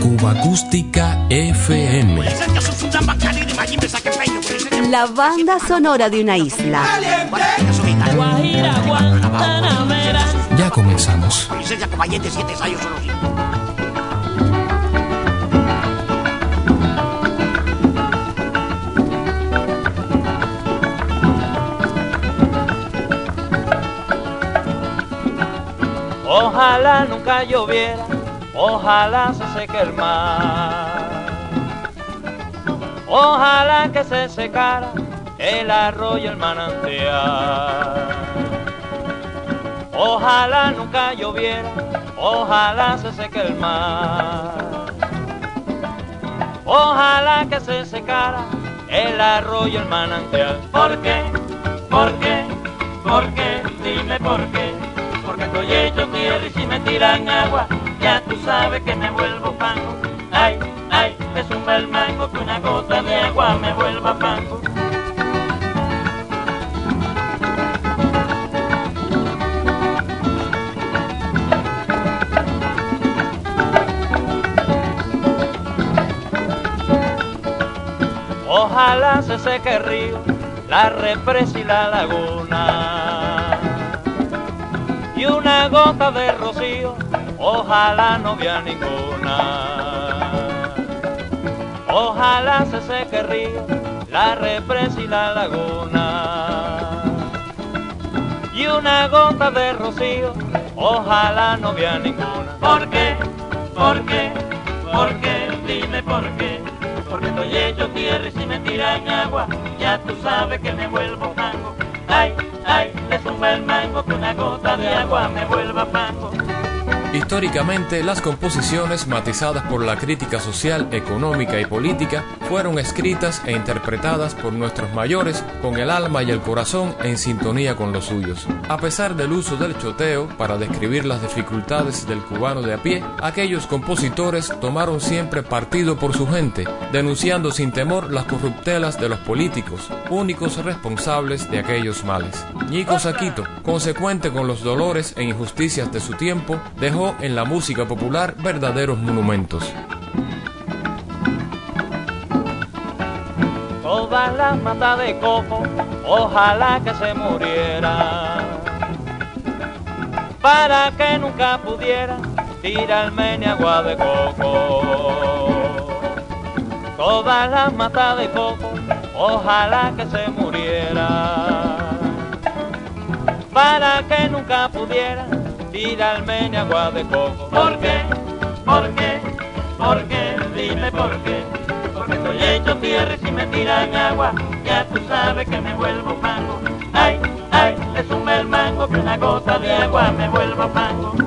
Cuba Acústica FM. La banda sonora de una isla. Ya comenzamos. Ojalá nunca lloviera, ojalá se seque el mar. Ojalá que se secara el arroyo, el manantial. Ojalá nunca lloviera, ojalá se seque el mar. Ojalá que se secara el arroyo, el manantial. ¿Por qué? ¿Por qué? ¿Por qué? Dime por qué. Porque estoy hecho tierra y si me tiran agua, ya tú sabes que me vuelvo pango. Ay, ay, me zumba el mango que una gota de agua me vuelva pango. Ojalá se seque el río, la represa y la laguna. Y una gota de rocío, ojalá no vea ninguna. Ojalá se seque río, la represa y la laguna. Y una gota de rocío, ojalá no vea ninguna. ¿Por qué? ¿Por qué? ¿Por qué? Dime por qué. Porque estoy hecho tierra y si me tiran agua, ya tú sabes que me vuelvo mango. Ay, ay, le zumba el mango que una gota de agua me vuelva pango. Históricamente, las composiciones matizadas por la crítica social, económica y política fueron escritas e interpretadas por nuestros mayores con el alma y el corazón en sintonía con los suyos. A pesar del uso del choteo para describir las dificultades del cubano de a pie, aquellos compositores tomaron siempre partido por su gente, denunciando sin temor las corruptelas de los políticos, únicos responsables de aquellos males. Ñico Saquito, consecuente con los dolores e injusticias de su tiempo, dejó en la música popular verdaderos monumentos. Todas las matas de coco, ojalá que se muriera. Para que nunca pudiera tirarme ni agua de coco. Todas las matas de coco, ojalá que se muriera. Para que nunca pudiera tirarme ni agua de coco. ¿Por qué? ¿Por qué? ¿Por qué? Dime por qué. Porque estoy hecho tierra y si me tiran agua, ya tú sabes que me vuelvo mango. Ay, ay, le sume el mango que una gota de agua me vuelva pango.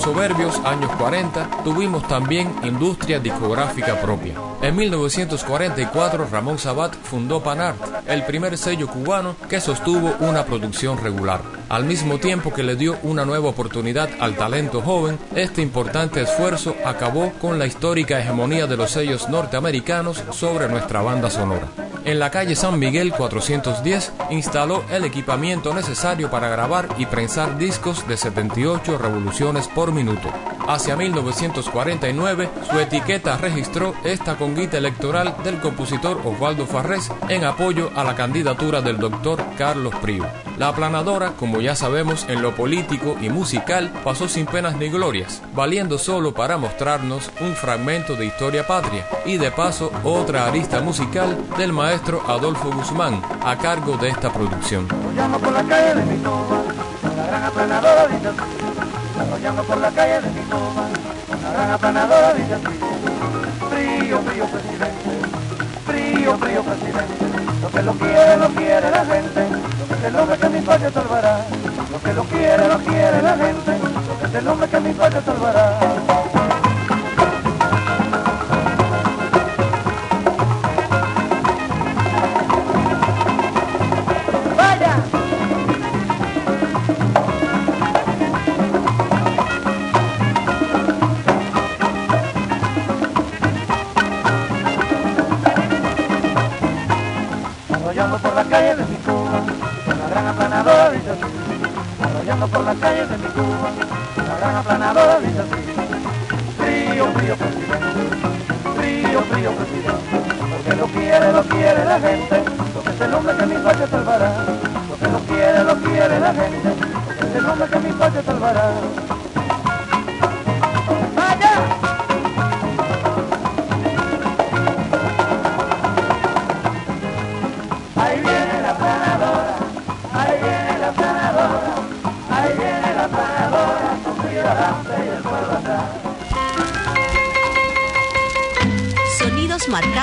Los soberbios años 40 tuvimos también industria discográfica propia. En 1944 Ramón Sabat fundó Panart, el primer sello cubano que sostuvo una producción regular. Al mismo tiempo que le dio una nueva oportunidad al talento joven, este importante esfuerzo acabó con la histórica hegemonía de los sellos norteamericanos sobre nuestra banda sonora. En la calle San Miguel 410 instaló el equipamiento necesario para grabar y prensar discos de 78 revoluciones por minuto. Hacia 1949, su etiqueta registró esta conguita electoral del compositor Osvaldo Farrés en apoyo a la candidatura del doctor Carlos Prío. La aplanadora, como ya sabemos, en lo político y musical pasó sin penas ni glorias, valiendo solo para mostrarnos un fragmento de historia patria y de paso otra arista musical del maestro Adolfo Guzmán a cargo de esta producción. Llamo por la calle de mi toma, una gran aplanadora dice así. Frío, frío presidente, frío, frío presidente. Lo que lo quiere, lo quiere la gente. Lo que es el hombre que mi patria salvará. Lo que lo quiere, lo quiere la gente. Lo que es el hombre que mi patria salvará. Calles de mi Cuba, una gran aplanadora dice así, frío, frío presidente, frío, frío presidente, porque lo quiere, lo quiere la gente, porque es el hombre que mi patria salvará, porque lo quiere, lo quiere la gente, porque es el hombre que mi patria salvará.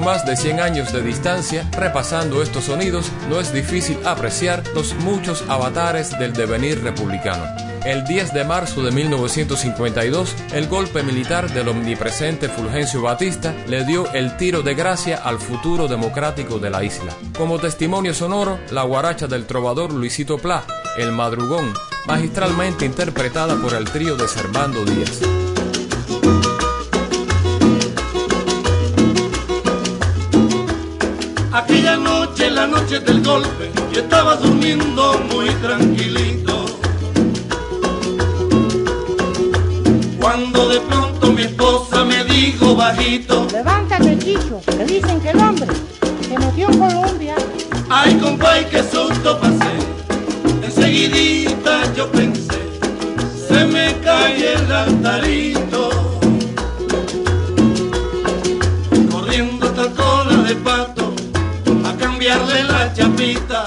Más de 100 años de distancia, repasando estos sonidos, no es difícil apreciar los muchos avatares del devenir republicano. El 10 de marzo de 1952, el golpe militar del omnipresente Fulgencio Batista le dio el tiro de gracia al futuro democrático de la isla. Como testimonio sonoro, la guaracha del trovador Luisito Pla, El Madrugón, magistralmente interpretada por el trío de Servando Díaz. Noche, del golpe, yo estaba durmiendo muy tranquilito. Cuando de pronto mi esposa me dijo bajito, Levántate, Chicho, que dicen que el hombre se metió en Colombia. ay compay, qué susto pasé. Enseguidita yo pensé, se me cae el altarito. La chapita,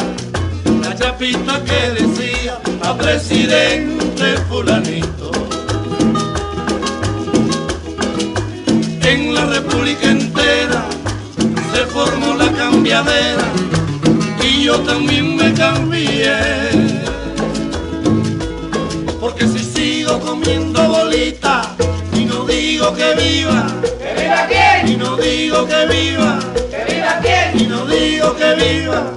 la chapita que decía a presidente fulanito. En la república entera se formó la cambiadera y yo también me cambié. Porque si sigo comiendo bolita y no digo que viva, que viva quién, y no digo que viva que viva,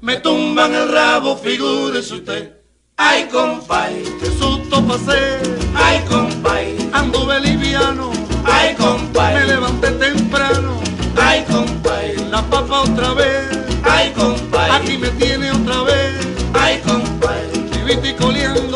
me tumban el rabo, figúrese usted. Ay, compay, qué susto pasé. Ay, compay, anduve liviano. Ay, compay, me levanté temprano. Ay, compay, la papa otra vez. Ay, compay, aquí me tiene otra vez. Ay, compay, viviste coleando.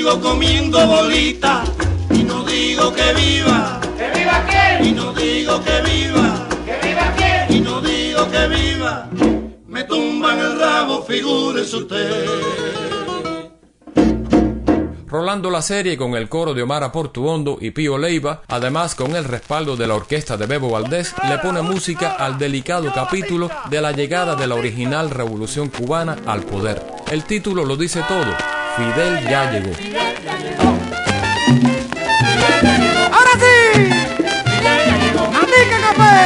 Sigo comiendo bolita y no digo que viva. ¿Que viva quién? Y no digo que viva. ¿Que viva quién? Y no digo que viva. Me tumban el rabo, figúrese usted. Rolando la serie con el coro de Omar Portuondo y Pío Leiva, además con el respaldo de la orquesta de Bebo Valdés, le pone música al delicado capítulo de la llegada de la original revolución cubana al poder. El título lo dice todo, Fidel ya llegó. ¡Ahora sí! ¡Andique, café!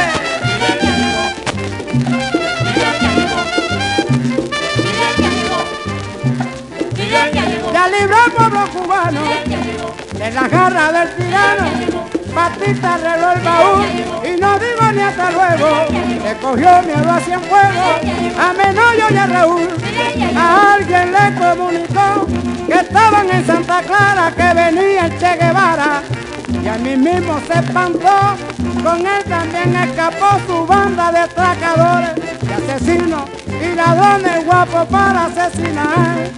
Ya libró al pueblo cubano de la garra del tirano. Batista arregló el baúl y no digo ni hasta luego. Le cogió miedo hacia fuego a Menoyo y a Raúl. A alguien le comunicó que estaban en Santa Clara, que venía el Che Guevara. Y a mí mismo se espantó, con él también escapó su banda de atracadores y asesinos y ladrones guapos para asesinar,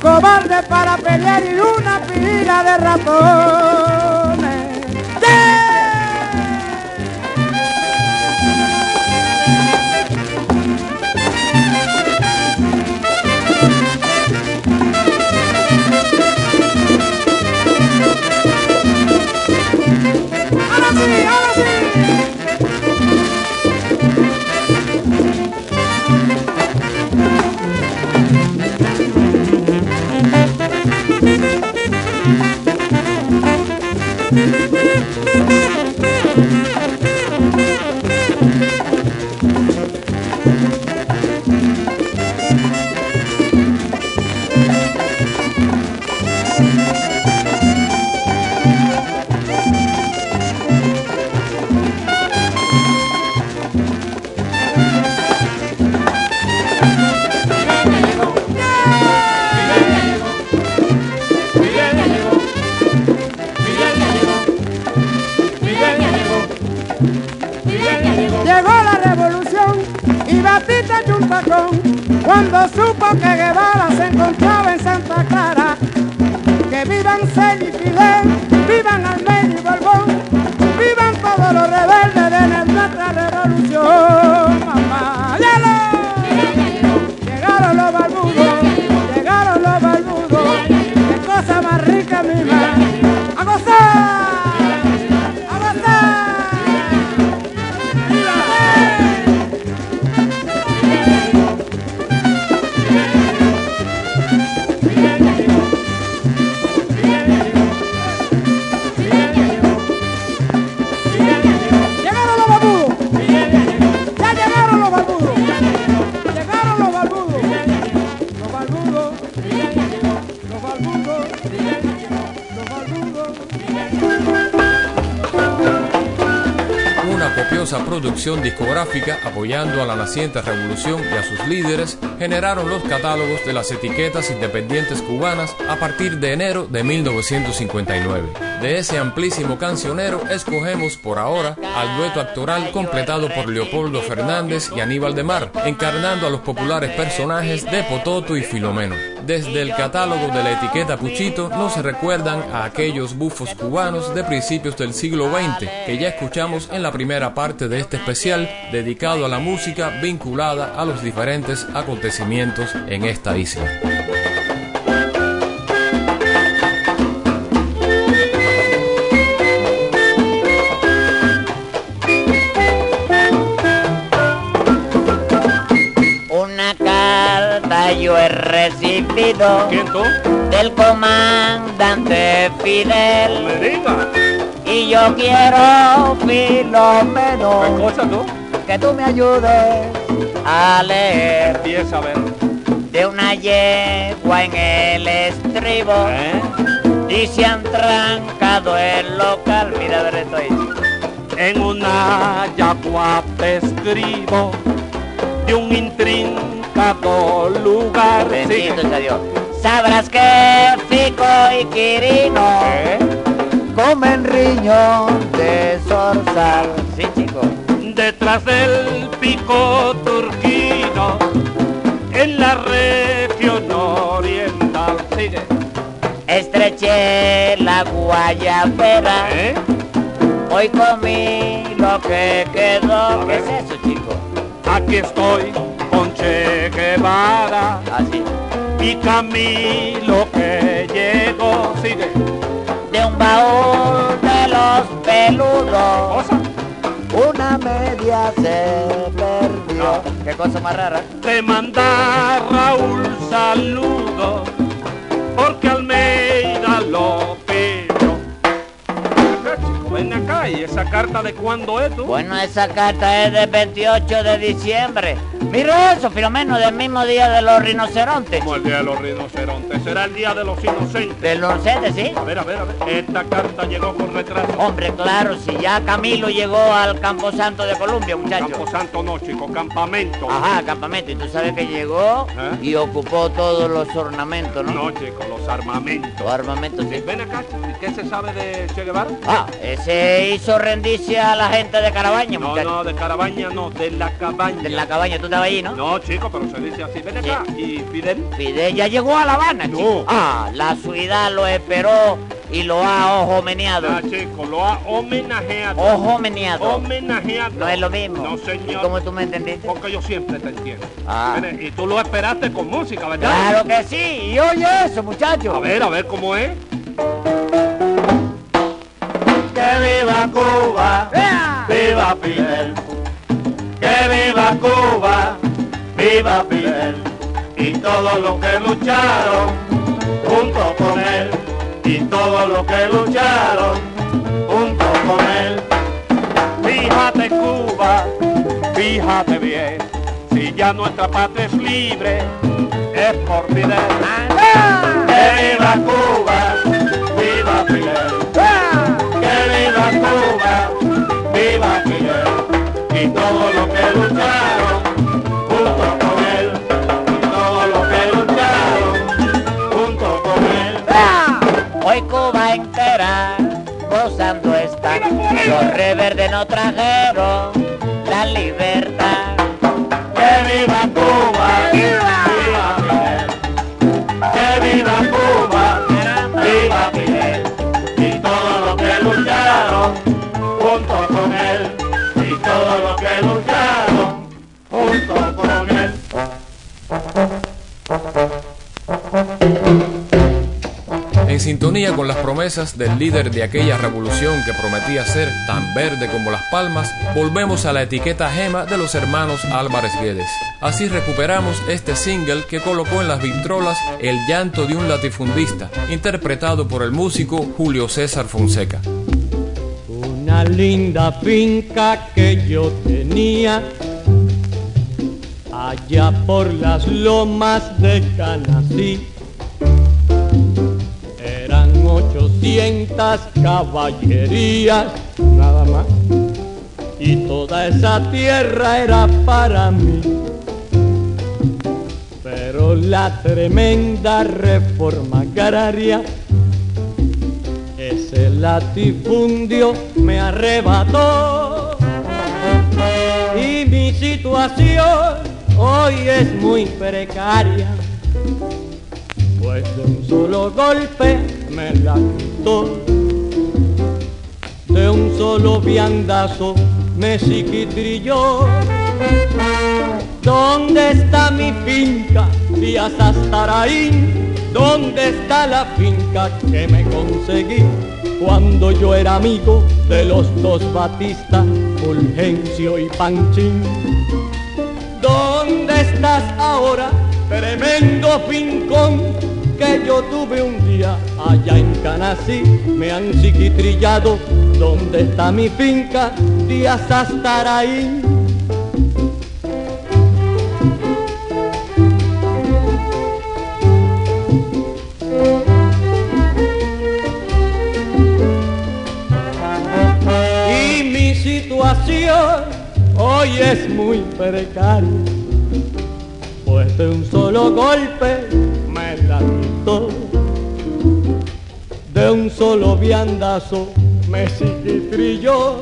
cobardes para pelear y una pila de ratones. Apoyando a la naciente revolución y a sus líderes generaron los catálogos de las etiquetas independientes cubanas a partir de enero de 1959. De ese amplísimo cancionero escogemos por ahora al dueto actoral completado por Leopoldo Fernández y Aníbal de Mar, encarnando a los populares personajes de Pototo y Filomeno. Desde el catálogo de la etiqueta Puchito no se recuerdan a aquellos bufos cubanos de principios del siglo XX que ya escuchamos en la primera parte de este especial dedicado a la música vinculada a los diferentes acontecimientos en esta isla. Una carta yo he recibido ¿Quién tú? del comandante Fidel Me diga. y yo quiero Filomeno ¿Qué cosa tú? que tú me ayudes a leer Empieza a ver. de una yegua en el estribo ¿Eh? y se han trancado el local. Mira, a ver esto ahí. En una yagua te escribo de un intrincado lugar. Sigue. Bendito sea Dios. Sabrás que Fico y Quirino ¿Eh? comen riñón de zorzal. Sí, chico. Detrás del pico turquino, en la región oriental. Sigue. Estreché la guayabera. ¿Eh? Hoy comí lo que quedó. ¿Qué es eso, chico? Aquí estoy con Che Guevara Así. y Camilo que llegó. Sigue. De un baúl de los peludos. Se perdió. Qué cosa más rara. Te manda Raúl saludo porque Almeida lo pidió. Chico, ven acá acá, ¿y esa carta de cuándo es tú? Bueno, esa carta es del 28 de diciembre. Mira eso, Filomeno, del mismo día de los rinocerontes. Como el día de los rinocerontes, será el día de los inocentes. De los inocentes, sí. A ver, a ver, a ver. Esta carta llegó con retraso. Hombre, claro, si ya Camilo llegó al Camposanto de Colombia, muchacho. Camposanto no, chico, campamento. Ajá, campamento. Y tú sabes que llegó ¿Eh? y ocupó todos los ornamentos, ¿no? No, chico, los armamentos. Los armamentos, sí. Ven acá, ¿y qué se sabe de Che Guevara? Ah, ese hizo rendirse a la gente de Carabaña, No, muchacho. no, de Carabaña no, de la cabaña. De la cabaña, tú estabas ahí, ¿no? No, chico, pero se dice así. Ven acá. ¿Y Fidel? Fidel ya llegó a La Habana, No. Ah, la ciudad lo esperó y lo ha ojo meneado. Ah, chico, lo ha homenajeado. Ojo meneado. Homenajeado. No es lo mismo. No, ¿Y señor. cómo tú me entendiste? Porque yo siempre te entiendo. Ah. Y tú lo esperaste con música, ¿verdad? Claro que sí. Y oye eso, muchacho. A ver, a ver cómo es. Que viva Cuba, viva Fidel. Que viva Cuba, viva Fidel. Y todos los que lucharon junto con él. Y todos los que lucharon junto con él. Fíjate Cuba, fíjate bien, si ya nuestra patria es libre, es por Fidel. Que viva Cuba, viva Fidel. Que viva Cuba, viva Fidel. Y todos los que lucharon Los reverde no trajeron Con las promesas del líder de aquella revolución que prometía ser tan verde como las palmas, volvemos a la etiqueta gema de los hermanos Álvarez Guedes. Así recuperamos este single que colocó en las vitrolas El llanto de un latifundista, interpretado por el músico Julio César Fonseca. Una linda finca que yo tenía allá por las lomas de Canasí. 800 caballerías, nada más. Y toda esa tierra era para mí. Pero la tremenda reforma agraria ese latifundio me arrebató y mi situación hoy es muy precaria, pues de un solo golpe me la de un solo viandazo me psiquitrilló. ¿Dónde está mi finca, Díaz Astaraín? ¿Dónde está la finca que me conseguí cuando yo era amigo de los dos Batista, Fulgencio y Panchín? ¿Dónde estás ahora, tremendo fincón que yo tuve un día allá en Canasí? Me han psiquitrillado, ¿dónde está mi finca, Díaz Astaraín? y mi situación hoy es muy precaria, pues de un solo golpe de un solo viandazo me psiquitrilló.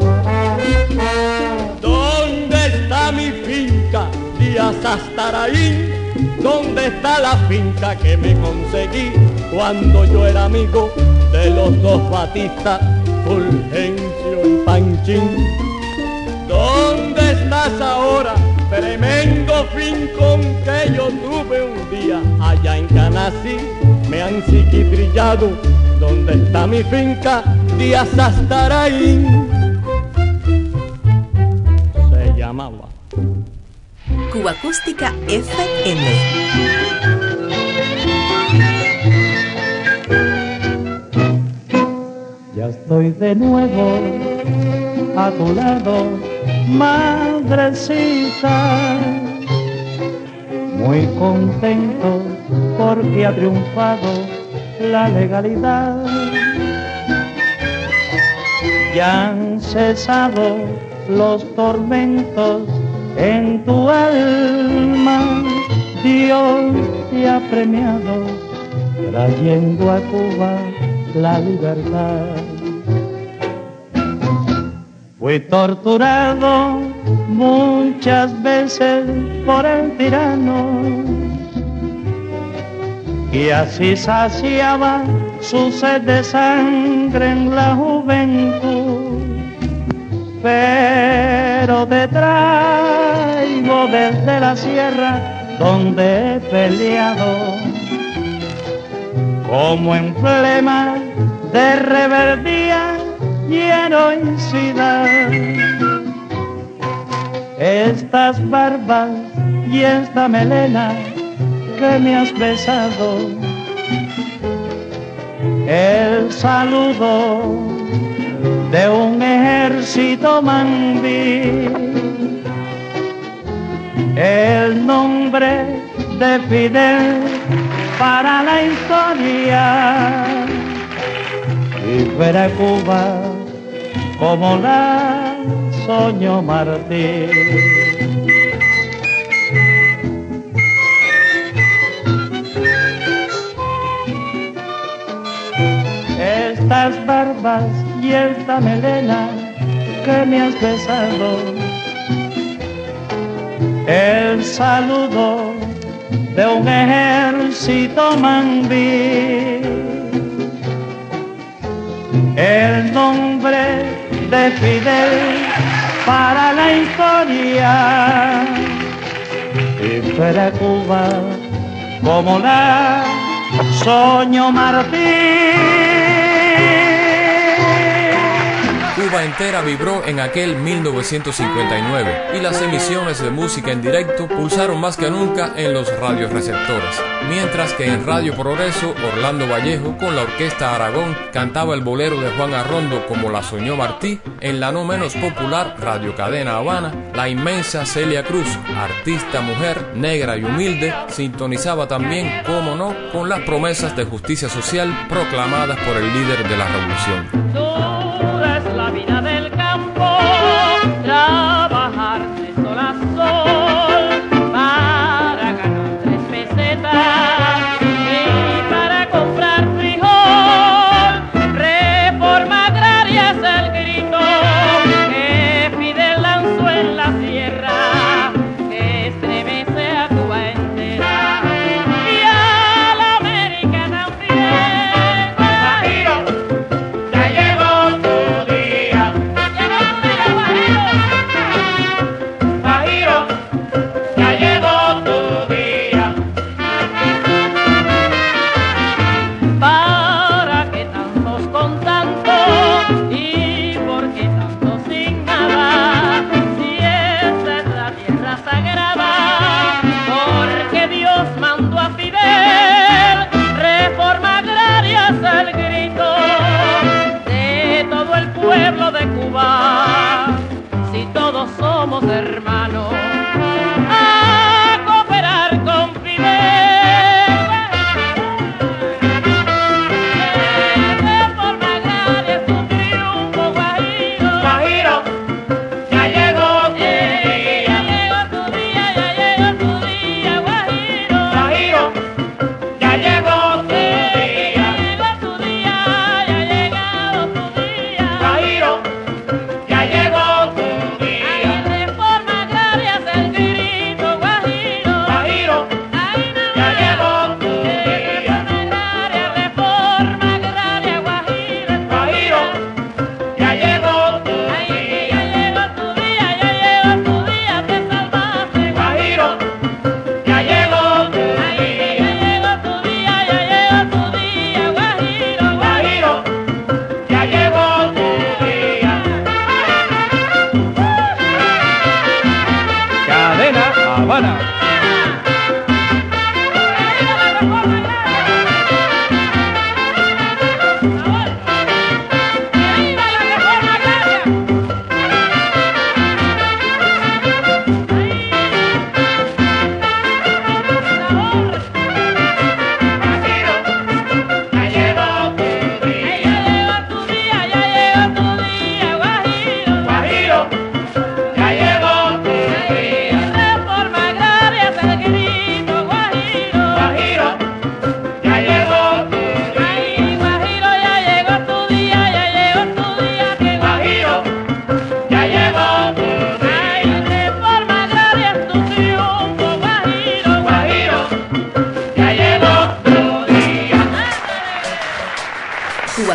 ¿Dónde está mi finca, Díaz Astaraín? ¿Dónde está la finca que me conseguí cuando yo era amigo de los dos Batistas, Fulgencio y Panchín? ¿Dónde estás ahora, tremendo fincón que yo tuve un día allá en Canasí? Me han psiquitrillado, ¿dónde está mi finca? Díaz Astaraín. Se llamaba. Cuba Acústica FM. Ya estoy de nuevo a tu lado, madrecita. Muy contento porque ha triunfado la legalidad. Ya han cesado los tormentos en tu alma. Dios te ha premiado trayendo a Cuba la libertad. Fui torturado muchas veces por el tirano y así saciaba su sed de sangre en la juventud. Pero te traigo desde la sierra donde he peleado como emblema de rebeldía y heroicidad. Estas barbas y esta melena que me has besado, el saludo de un ejército mambí, el nombre de Fidel para la historia. Y ver a Cuba como la soñó Martín. Estas barbas y esta melena que me has besado, el saludo de un ejército mambí, el nombre de Fidel para la historia. Y para Cuba como la soñó Martín. Cuba entera vibró en aquel 1959 y las emisiones de música en directo pulsaron más que nunca en los radioreceptores, mientras que en Radio Progreso Orlando Vallejo con la Orquesta Aragón cantaba el bolero de Juan Arrondo como la soñó Martí, en la no menos popular Radio Cadena Habana, la inmensa Celia Cruz, artista mujer, negra y humilde, sintonizaba también, como no, con las promesas de justicia social proclamadas por el líder de la revolución.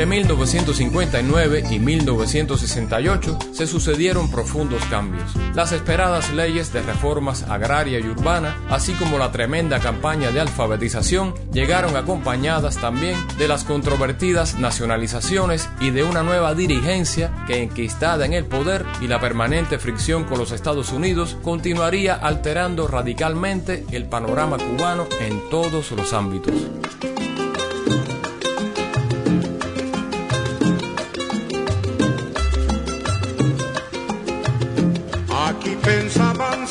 Entre 1959 y 1968 se sucedieron profundos cambios. Las esperadas leyes de reformas agraria y urbana, así como la tremenda campaña de alfabetización, llegaron acompañadas también de las controvertidas nacionalizaciones y de una nueva dirigencia que, enquistada en el poder y la permanente fricción con los Estados Unidos, continuaría alterando radicalmente el panorama cubano en todos los ámbitos.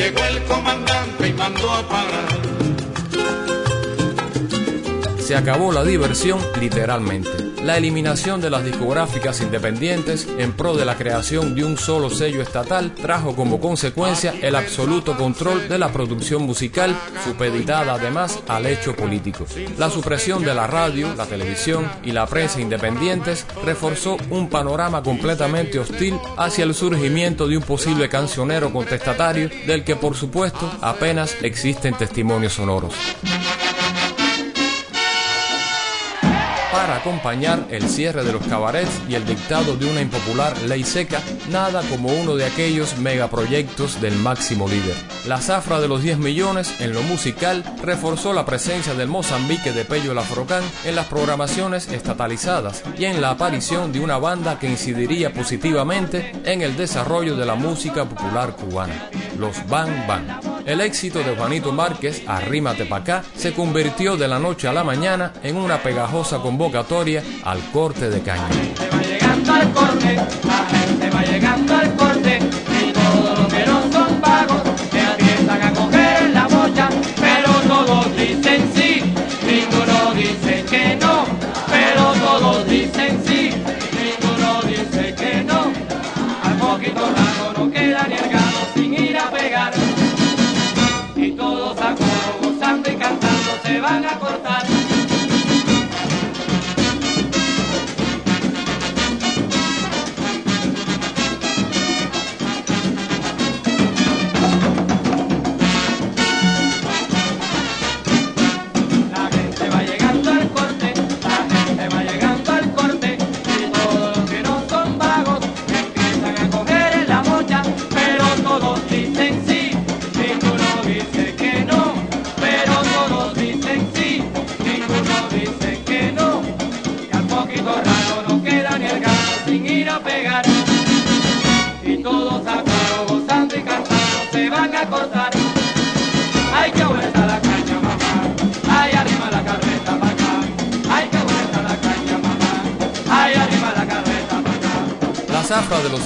Llegó el comandante y mandó a parar. Se acabó la diversión literalmente. La eliminación de las discográficas independientes en pro de la creación de un solo sello estatal trajo como consecuencia el absoluto control de la producción musical, supeditada además al hecho político. La supresión de la radio, la televisión y la prensa independientes reforzó un panorama completamente hostil hacia el surgimiento de un posible cancionero contestatario del que por supuesto apenas existen testimonios sonoros. Acompañar el cierre de los cabarets y el dictado de una impopular ley seca, nada como uno de aquellos megaproyectos del máximo líder. La zafra de los 10 millones en lo musical reforzó la presencia del Mozambique de Pello Lafrocán en las programaciones estatalizadas y en la aparición de una banda que incidiría positivamente en el desarrollo de la música popular cubana, los Bang Bang. El éxito de Juanito Márquez, Arrímate pa' acá, se convirtió de la noche a la mañana en una pegajosa convocatoria al corte de caña. va llegando al corte, la gente va llegando al corte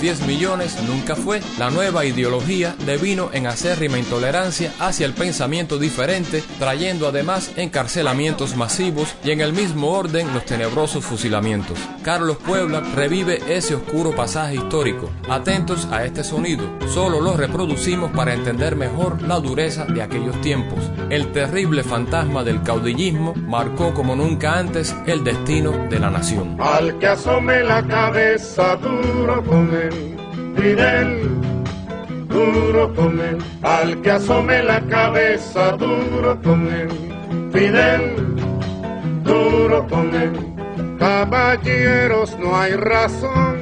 10 millones nunca fue. La nueva ideología devino en acérrima intolerancia hacia el pensamiento diferente, trayendo además encarcelamientos masivos y en el mismo orden los tenebrosos fusilamientos. Carlos Puebla revive ese oscuro pasaje histórico. Atentos a este sonido, solo lo reproducimos para entender mejor la dureza de aquellos tiempos. El terrible fantasma del caudillismo marcó como nunca antes el destino de la nación. Al que asome la cabeza duro con él, Fidel, duro con él. Al que asome la cabeza duro con él, Fidel, duro con él. Caballeros, no hay razón,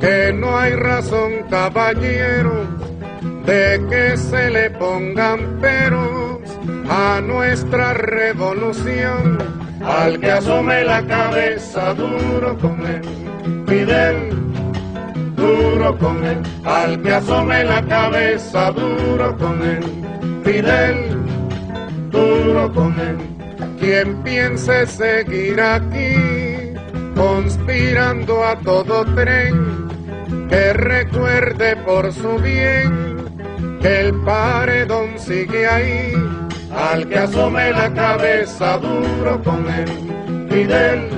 que no hay razón, caballeros, de que se le pongan peros a nuestra revolución al que asome la cabeza duro con él. Fidel, duro con él, al que asome la cabeza duro con él. Fidel, duro con él. Quien piense seguir aquí, conspirando a todo tren, que recuerde por su bien que el paredón sigue ahí, al que asome la cabeza duro con él. Fidel,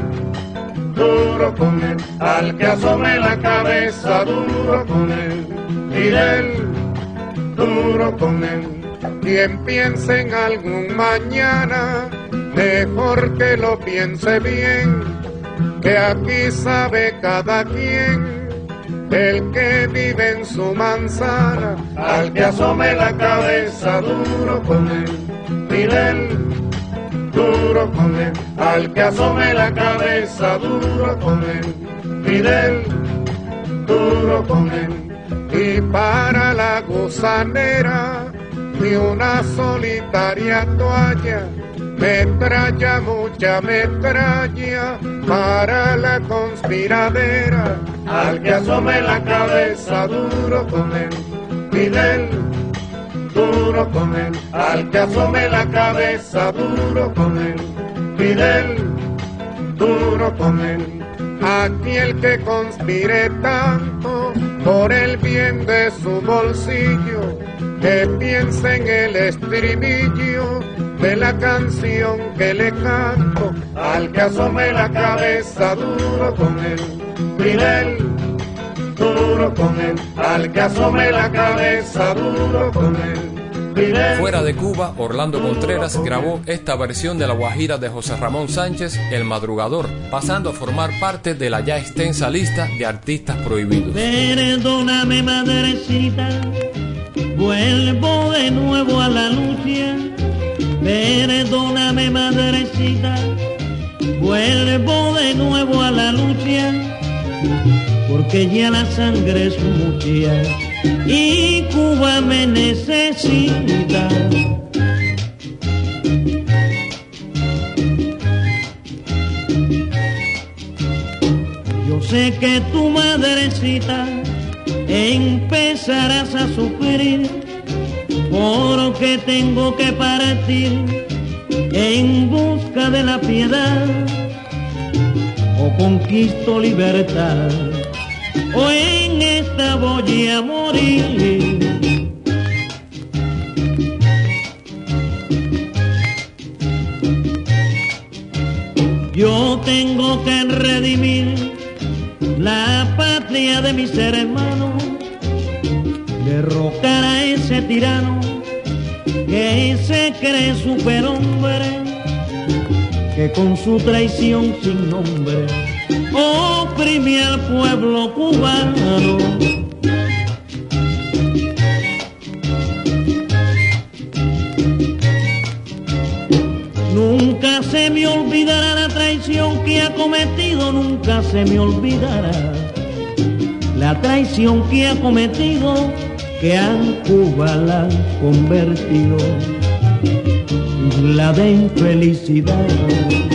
duro con él, al que asome la cabeza duro con él. Fidel, duro con él. Quien piense en algún mañana, mejor que lo piense bien, que aquí sabe cada quien, el que vive en su manzana, al que asome la cabeza duro con él, Fidel, duro con él, al que asome la cabeza duro con él, Fidel, duro con él, y para la gusanera, ni una solitaria toalla, metralla, mucha metralla, para la conspiradera, al que asome la cabeza duro con él, Fidel, duro con él, al que asome la cabeza duro con él, Fidel, duro con él. Aquí el que conspire tanto por el bien de su bolsillo, que piense en el estribillo de la canción que le canto, al que asome la cabeza duro con él, Fidel, duro con él, al que asome la cabeza duro con él. Fidel. Fuera de Cuba, Orlando Contreras grabó esta versión de la Guajira de José Ramón Sánchez, El Madrugador, pasando a formar parte de la ya extensa lista de artistas prohibidos. Perdóname, madrecita, vuelvo de nuevo Porque ya la sangre es mucha y Cuba me necesita. Yo sé que tu madrecita empezarás a sufrir porque tengo que partir en busca de la piedad o conquisto libertad o en esta voy a morir. Yo tengo que redimir la patria de mis hermanos, derrocar a ese tirano que se cree superhombre, que con su traición sin nombre pueblo cubano. Nunca se me olvidará la traición que ha cometido, nunca se me olvidará la traición que ha cometido, que a Cuba la han convertido isla de infelicidad.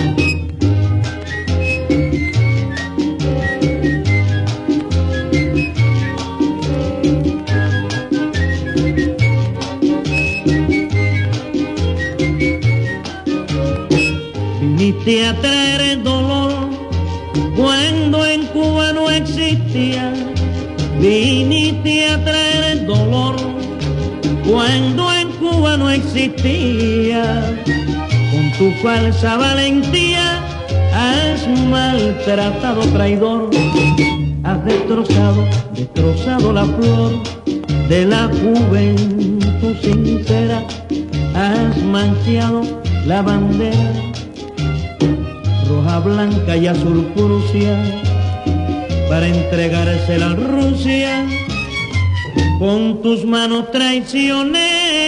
Viniste a traer el dolor cuando en Cuba no existía. Viniste a traer el dolor cuando en Cuba no existía. Con tu falsa valentía has maltratado traidor, has destrozado, destrozado la flor de la juventud sincera, has manchado la bandera roja, blanca y azul Prusia para entregársela a Rusia. Con tus manos traicioneras.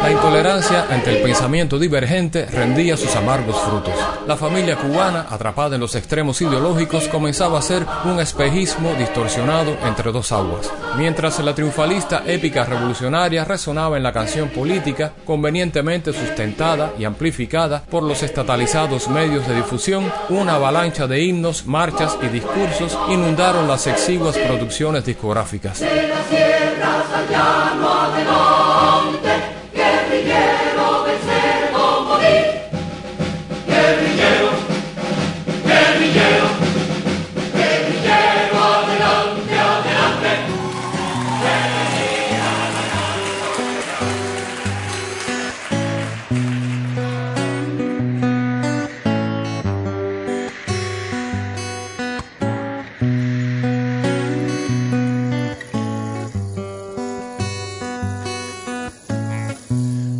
La intolerancia ante el pensamiento divergente rendía sus amargos frutos. La familia cubana, atrapada en los extremos ideológicos, comenzaba a ser un espejismo distorsionado entre dos aguas. Mientras la triunfalista épica revolucionaria resonaba en la canción política, convenientemente sustentada y amplificada por los estatalizados medios de difusión, una avalancha de himnos, marchas y discursos inundaron las exiguas producciones discográficas. Salviamo ad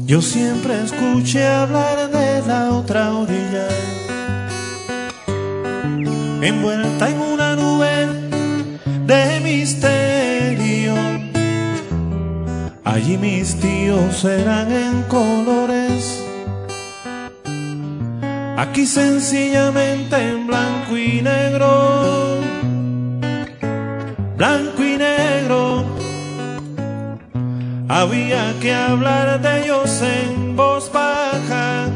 Yo siempre escuché hablar de la otra orilla, envuelta en una nube de misterio. Allí mis tíos eran en colores, aquí sencillamente en blanco y negro, Había que hablar de ellos en voz baja,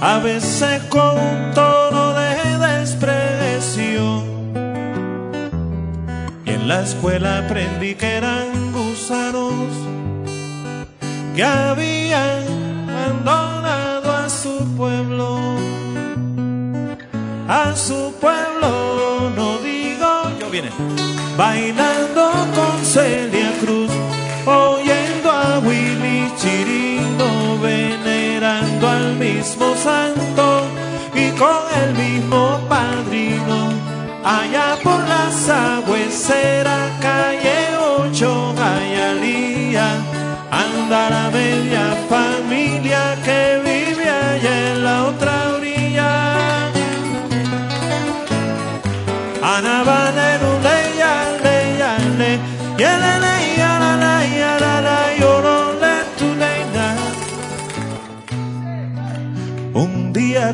a veces con un tono de desprecio. Y en la escuela aprendí que eran gusanos que habían abandonado a su pueblo, a su pueblo, no digo yo viene bailando con Celia mismo santo y con el mismo padrino, allá por la sagüecera, calle 8, Gayalía, anda la media familia que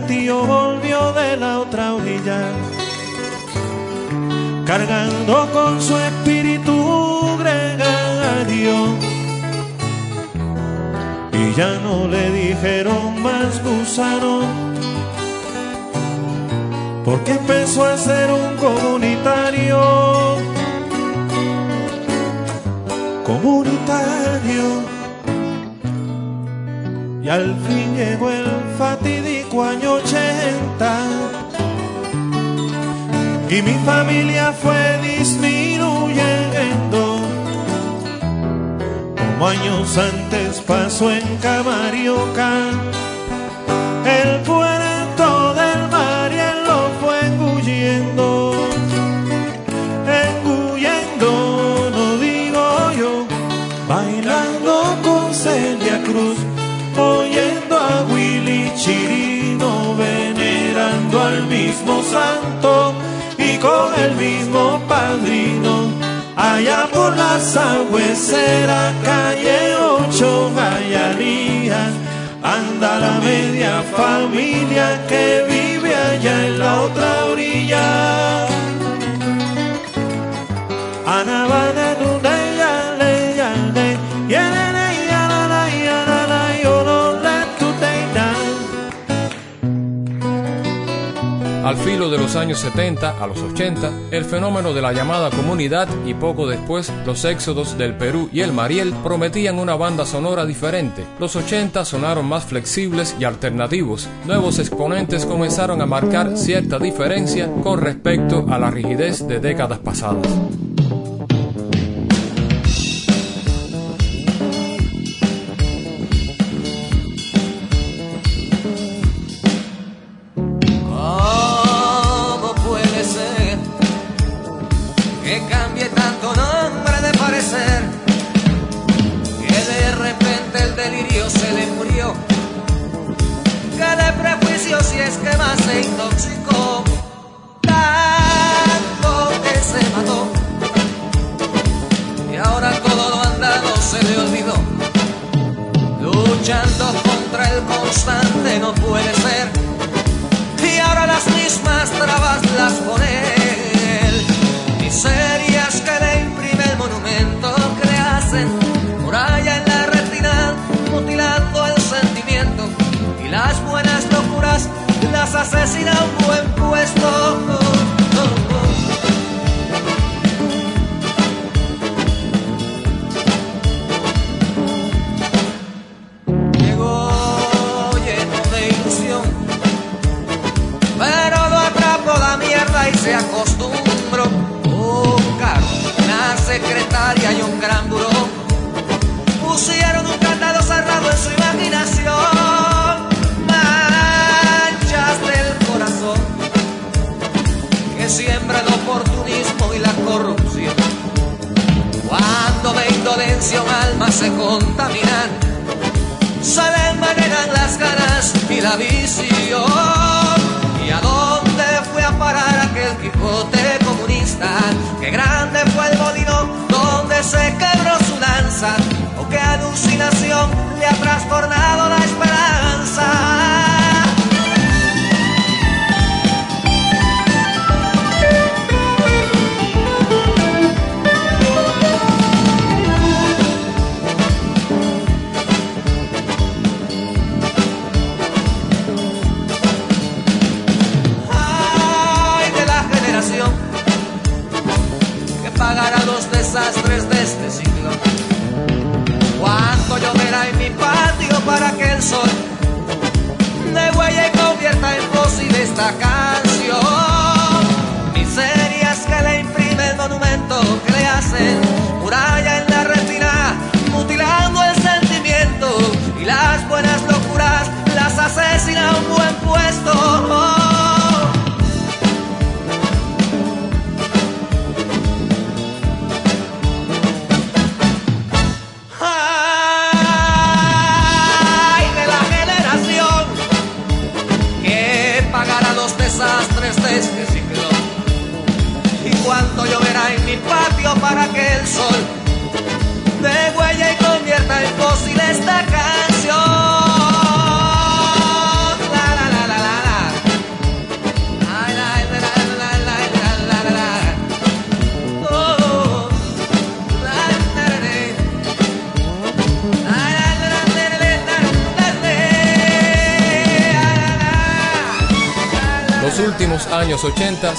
tío volvió de la otra orilla, cargando con su espíritu gregario. Y ya no le dijeron más gusano, porque empezó a ser un comunitario comunitario. Y al fin llegó el fatídico año 80 y mi familia fue disminuyendo. Como años antes pasó en Camarioca, mismo padrino. Allá por la sagüecera, calle 8, Gayalía, anda la media familia que vive allá en la otra orilla. Ana Al filo de los años 70 a los 80, el fenómeno de la llamada comunidad y poco después los éxodos del Perú y el Mariel prometían una banda sonora diferente. Los 80 sonaron más flexibles y alternativos. Nuevos exponentes comenzaron a marcar cierta diferencia con respecto a la rigidez de décadas pasadas. si es que más se intoxicó. Tanto que se mató. Y ahora todo lo andado se le olvidó. Luchando contra el constante no puede ser. Y ahora las mismas trabas las pone. Las asesina un buen puesto. Llegó lleno de ilusión, pero lo atrapó la mierda y se acostumbró. Un carro, una secretaria y un gran buró pusieron un candado cerrado en su imaginación. Siembra el oportunismo y la corrupción. Cuando de indolencia un alma se contaminan, se le las ganas y la visión. ¿Y a dónde fue a parar aquel Quijote comunista? Qué grande fue el molino donde se quebró su lanza. O qué alucinación le ha trastornado la esperanza.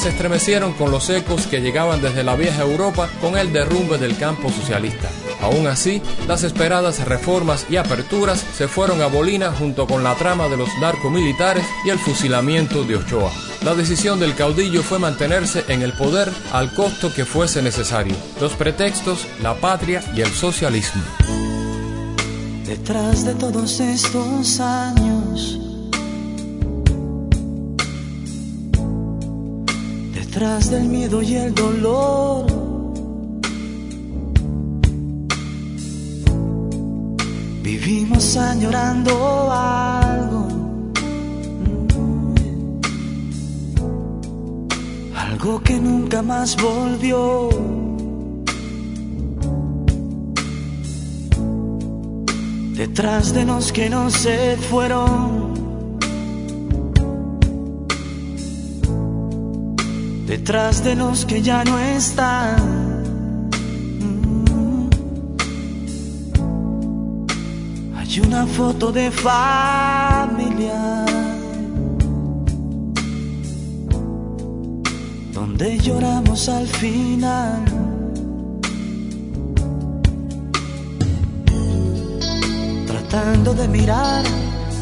Se estremecieron con los ecos que llegaban desde la vieja Europa con el derrumbe del campo socialista. Aún así, las esperadas reformas y aperturas se fueron a bolina junto con la trama de los narcomilitares y el fusilamiento de Ochoa. La decisión del caudillo fue mantenerse en el poder al costo que fuese necesario. Los pretextos, la patria y el socialismo. Detrás de todos estos años, detrás del miedo y el dolor, vivimos añorando algo, algo que nunca más volvió. detrás de los que no se fueron, detrás de los que ya no están. Hay una foto de familia donde lloramos al final. tratando de mirar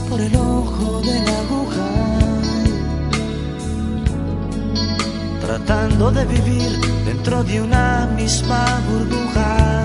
por el ojo de la aguja, tratando de vivir dentro de una misma burbuja.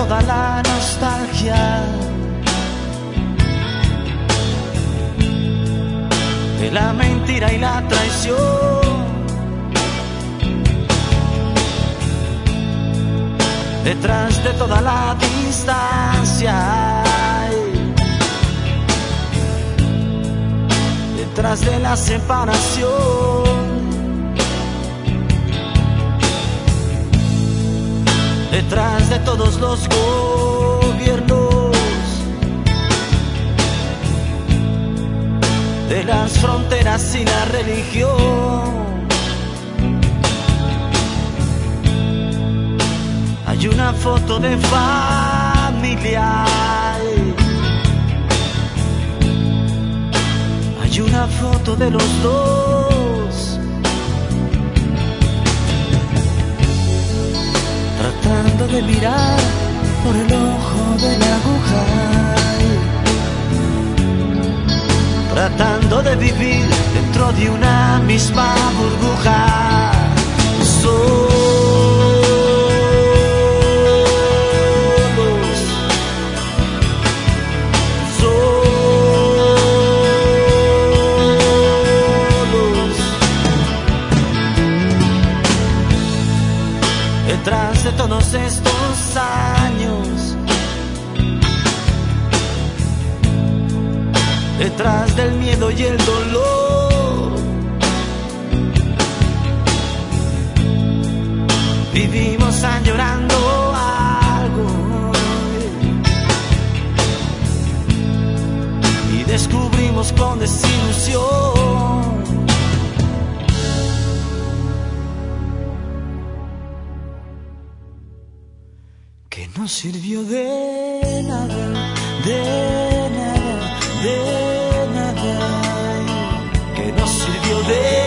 Toda la nostalgia. De la mentira y la traición. Detrás de toda la distancia. Detrás de la separación. Detrás de todos los gobiernos, de las fronteras y la religión. Hay una foto de familia. Hay una foto de los dos. Tratando de mirar por el ojo de la aguja, tratando de vivir dentro de una misma burbuja. Estos años, detrás del miedo y el dolor, vivimos añorando algo. Y descubrimos con desilusión. No sirvió de nada, de nada, de nada, que no sirvió de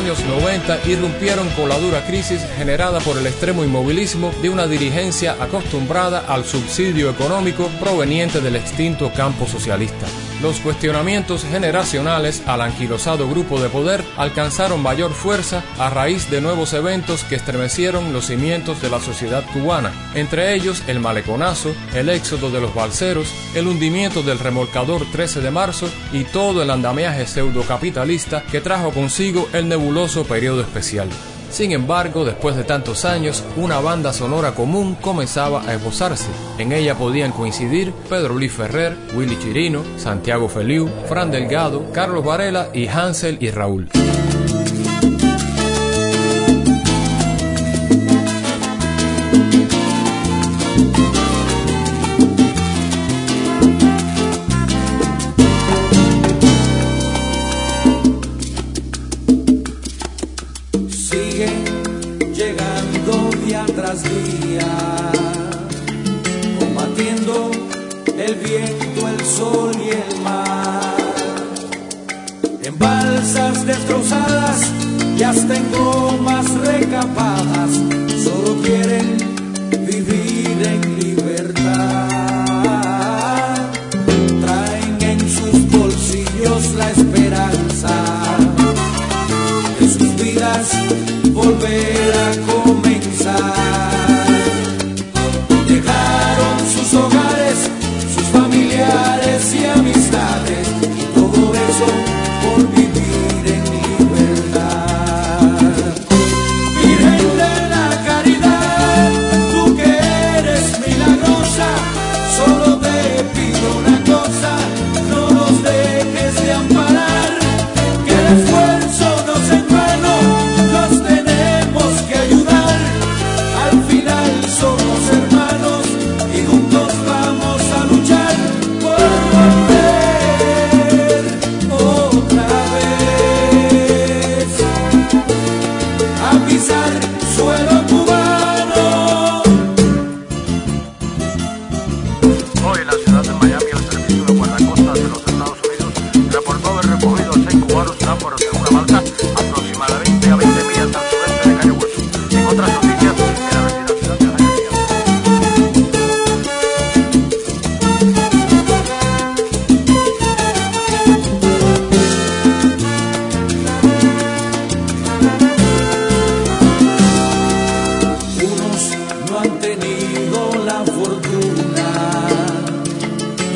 años 90 irrumpieron con la dura crisis generada por el extremo inmovilismo de una dirigencia acostumbrada al subsidio económico proveniente del extinto campo socialista. Los cuestionamientos generacionales al anquilosado grupo de poder alcanzaron mayor fuerza a raíz de nuevos eventos que estremecieron los cimientos de la sociedad cubana, entre ellos el maleconazo, el éxodo de los balseros, el hundimiento del remolcador 13 de marzo y todo el andamiaje pseudocapitalista que trajo consigo el nebuloso periodo especial. Sin embargo, después de tantos años, una banda sonora común comenzaba a esbozarse. En ella podían coincidir Pedro Luis Ferrer, Willy Chirino, Santiago Feliu, Fran Delgado, Carlos Varela y Hansel y Raúl. Combatiendo el viento, el sol y el mar. En balsas destrozadas y hasta en gomas recapadas, solo quieren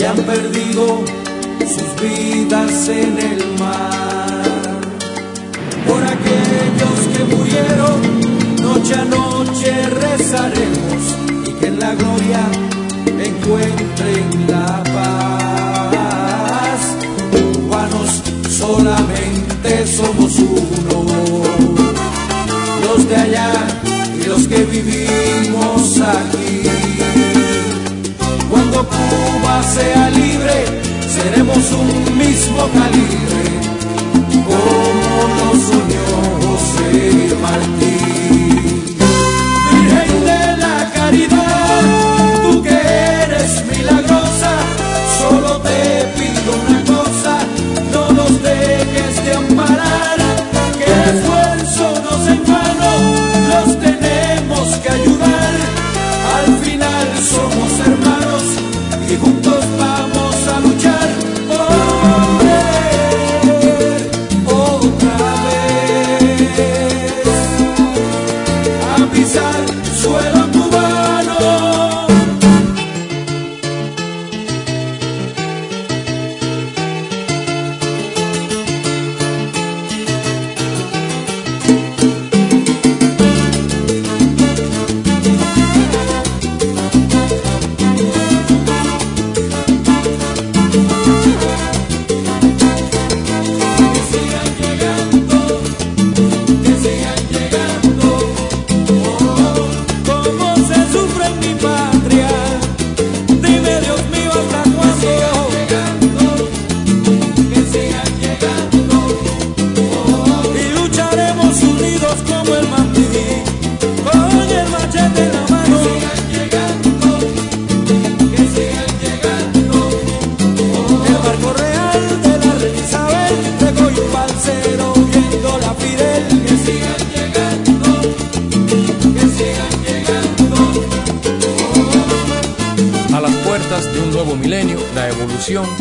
han perdido sus vidas en el mar. Por aquellos que murieron, noche a noche rezaremos y que en la gloria encuentren la paz. Cubanos solamente somos uno, los de allá y los que vivimos aquí. Cuando Cuba sea libre, seremos un mismo calibre, como nos unió José Martí.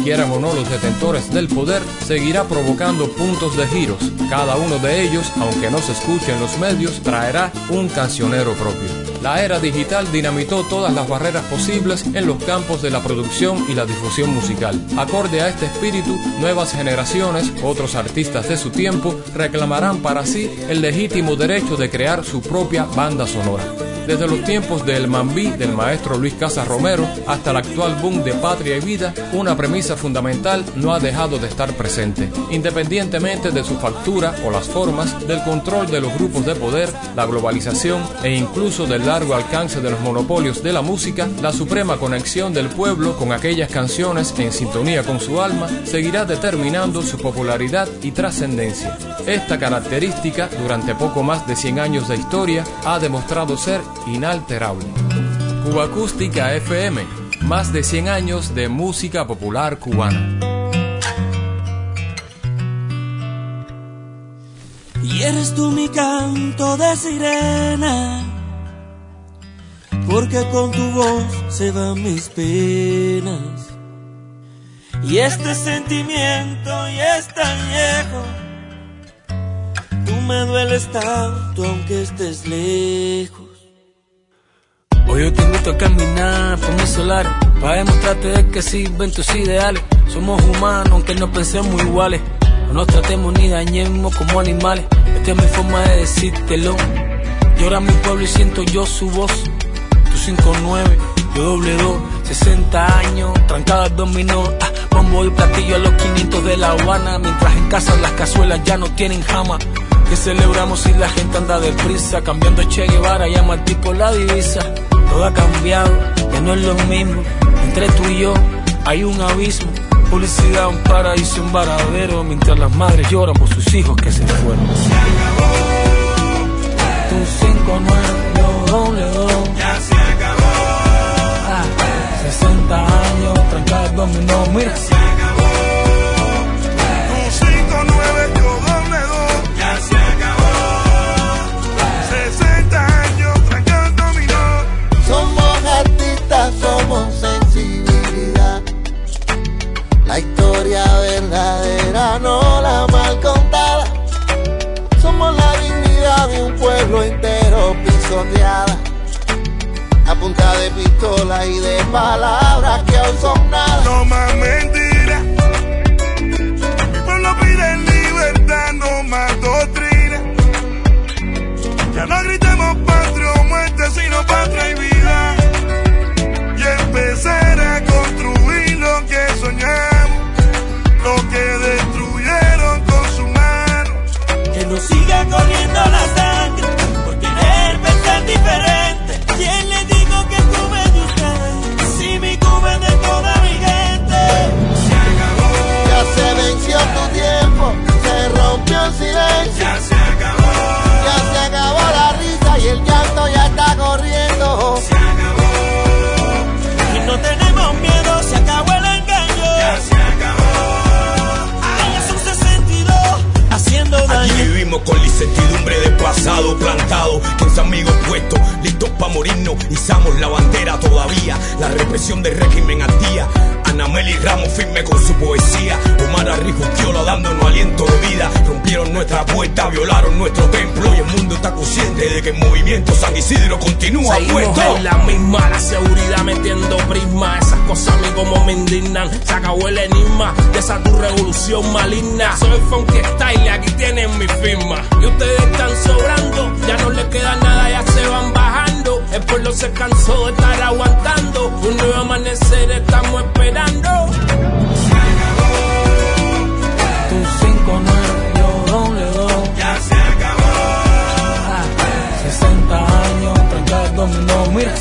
Quieran o no los detentores del poder, seguirá provocando puntos de giros. Cada uno de ellos, aunque no se escuche en los medios, traerá un cancionero propio. La era digital dinamitó todas las barreras posibles en los campos de la producción y la difusión musical. Acorde a este espíritu, nuevas generaciones, otros artistas de su tiempo, reclamarán para sí el legítimo derecho de crear su propia banda sonora. Desde los tiempos del Mambí del maestro Luis Casas Romero hasta el actual boom de Patria y Vida, una premisa fundamental no ha dejado de estar presente. Independientemente de su factura o las formas, del control de los grupos de poder, la globalización e incluso del largo alcance de los monopolios de la música, la suprema conexión del pueblo con aquellas canciones en sintonía con su alma seguirá determinando su popularidad y trascendencia. Esta característica, durante poco más de 100 años de historia, ha demostrado ser inalterable. Cuba Acústica FM, más de 100 años de música popular cubana. Y eres tú mi canto de sirena, porque con tu voz se van mis penas. Y este sentimiento ya es tan viejo, tú me dueles tanto aunque estés lejos. Hoy yo te invito a caminar por mi solar para demostrarte de que sirven tus ideales. Somos humanos aunque no pensemos iguales. No nos tratemos ni dañemos como animales. Esta es mi forma de decírtelo. Llora mi pueblo y siento yo su voz. Tú 5-9, yo doble 2, 60 años, trancada dominó. Ah, bombo y platillo a los 500 de La Habana. Mientras en casa las cazuelas ya no tienen jama. Que celebramos si la gente anda deprisa, cambiando Che Guevara, llama al tipo la divisa. Todo ha cambiado, ya no es lo mismo. Entre tú y yo hay un abismo. Publicidad, un paraíso, un varadero. Mientras las madres lloran por sus hijos que se fueron. Se acabó. Tu 5-9, yo doble dos. Ya se acabó. Ah, 60 años, trancada al dominó, mira. pueblo entero pisoteada a punta de pistola y de palabras que hoy son nada. No más mentiras, mi pueblo pide libertad, no más doctrina. Ya no gritemos patria o muerte, sino patria y vida. Y empezar a construir lo que soñamos, lo que destruyeron con su mano. Que nos siga corriendo las firme con su poesía. Omar Arrijuquiola dándonos aliento de vida. Rompieron nuestra puerta, violaron nuestro templo. Y el mundo está consciente de que el movimiento San Isidro continúa Seguimos puesto. en la misma, la seguridad metiendo prisma. Esas cosas a mí como me indignan. Se acabó el enigma de esa tu revolución maligna. Soy funky style aquí tienen mi firma. Y ustedes están sobrando, ya no les queda nada, ya se van bajando. El pueblo se cansó de estar aguantando. Un nuevo amanecer estamos esperando. Se acabó. Eh. Tu 5 9 yo doble. Ya se acabó. Ah, 60 años, 32 dominó, mira.